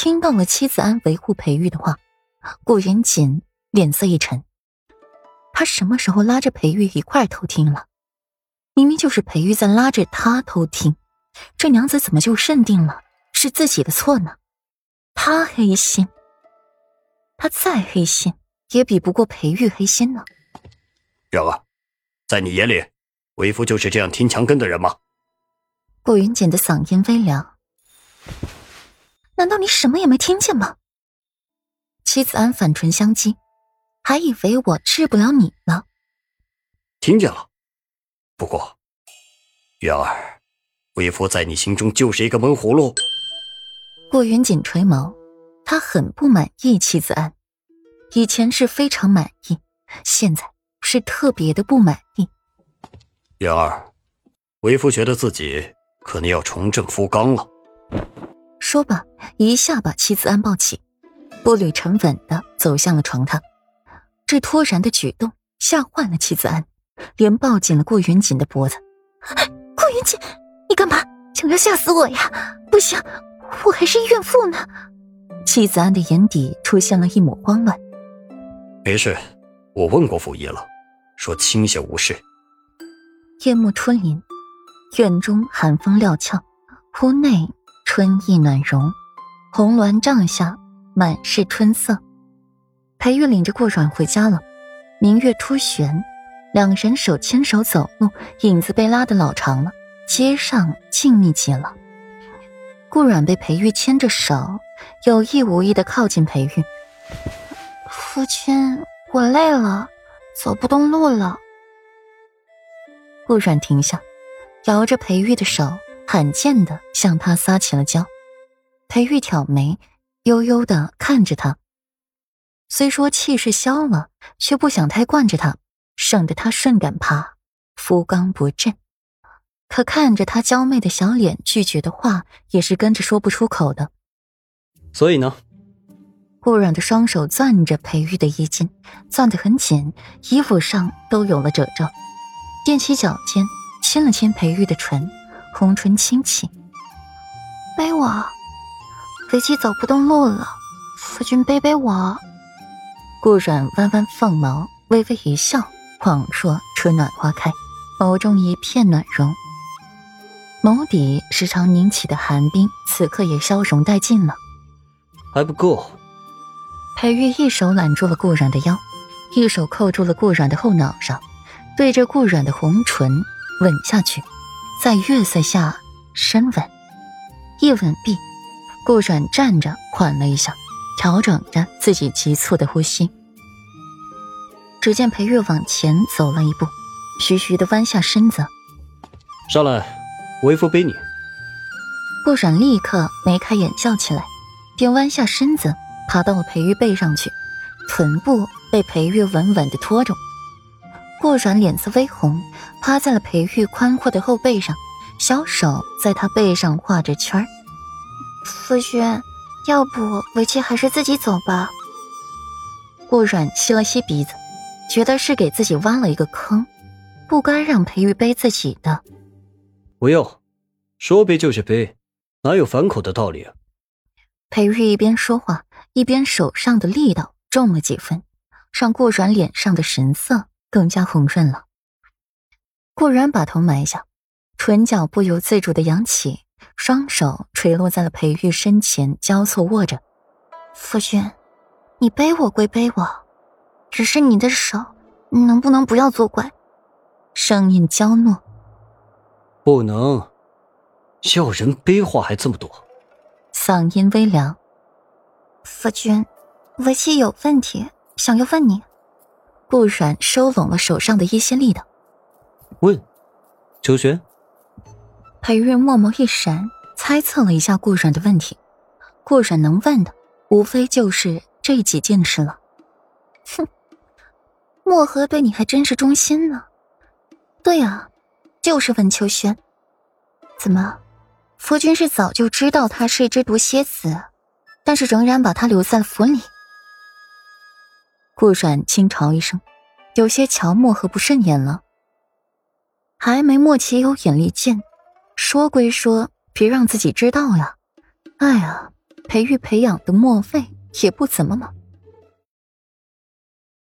听到了妻子安维护裴玉的话，顾云锦脸色一沉。他什么时候拉着裴玉一块偷听了？明明就是裴玉在拉着他偷听，这娘子怎么就认定了是自己的错呢？他黑心，他再黑心也比不过裴玉黑心呢。然儿，在你眼里，为夫就是这样听墙根的人吗？顾云锦的嗓音微凉。难道你什么也没听见吗？妻子安反唇相讥，还以为我治不了你呢。听见了。不过，元儿，为夫在你心中就是一个闷葫芦。顾云锦垂眸，他很不满意妻子安，以前是非常满意，现在是特别的不满意。元儿，为夫觉得自己可能要重振夫纲了。说罢，一下把妻子安抱起，步履沉稳的走向了床榻。这突然的举动吓坏了妻子安。连抱紧了顾云锦的脖子，顾云锦，你干嘛？想要吓死我呀？不行，我还是孕妇呢。妻子安的眼底出现了一抹慌乱。没事，我问过府医了，说清闲无事。夜幕吞林，院中寒风料峭，屋内春意暖融，红鸾帐下满是春色。裴玉领着顾阮回家了，明月突悬。两人手牵手走路，影子被拉得老长了。街上静谧极了。顾阮被裴玉牵着手，有意无意的靠近裴玉。夫君，我累了，走不动路了。顾阮停下，摇着裴玉的手，罕见的向他撒起了娇。裴玉挑眉，悠悠的看着他。虽说气势消了，却不想太惯着他。省得他顺感怕，夫刚不振。可看着他娇媚的小脸，拒绝的话也是跟着说不出口的。所以呢？顾软的双手攥着裴玉的衣襟，攥得很紧，衣服上都有了褶皱。踮起脚尖，亲了亲裴玉的唇，红唇轻启：“背我，飞机走不动路了，夫君背背我。”顾软弯弯凤眸，微微一笑。恍若春暖花开，眸中一片暖融，眸底时常凝起的寒冰，此刻也消融殆尽了。还不够。裴玉一手揽住了顾软的腰，一手扣住了顾软的后脑勺，对着顾软的红唇吻下去，在月色下深吻。一吻毕，顾软站着缓了一下，调整着自己急促的呼吸。只见裴玉往前走了一步，徐徐的弯下身子，上来，为夫背你。顾阮立刻眉开眼笑起来，便弯下身子爬到了裴玉背上去，臀部被裴玉稳稳的托住。顾阮脸色微红，趴在了裴玉宽阔的后背上，小手在他背上画着圈儿。夫君，要不为妻还是自己走吧。顾阮吸了吸鼻子。觉得是给自己挖了一个坑，不该让裴玉背自己的。不用，说背就是背，哪有反口的道理啊？裴玉一边说话，一边手上的力道重了几分，让顾软脸上的神色更加红润了。顾然把头埋下，唇角不由自主的扬起，双手垂落在了裴玉身前，交错握着。夫君，你背我归背我。只是你的手，能不能不要作怪？声音娇糯。不能，要人背话还这么多。嗓音微凉。夫君，为妻有问题想要问你。顾软收拢了手上的一些力道。问，秋轩。裴玉默默一闪，猜测了一下顾软的问题。顾软能问的，无非就是这几件事了。哼。墨河对你还真是忠心呢。对啊，就是问秋轩。怎么，夫君是早就知道他是一只毒蝎子，但是仍然把他留在了府里？顾阮轻嘲一声，有些乔墨和不顺眼了。还没莫奇有眼力见，说归说，别让自己知道呀。哎呀，培育培养的墨费也不怎么嘛。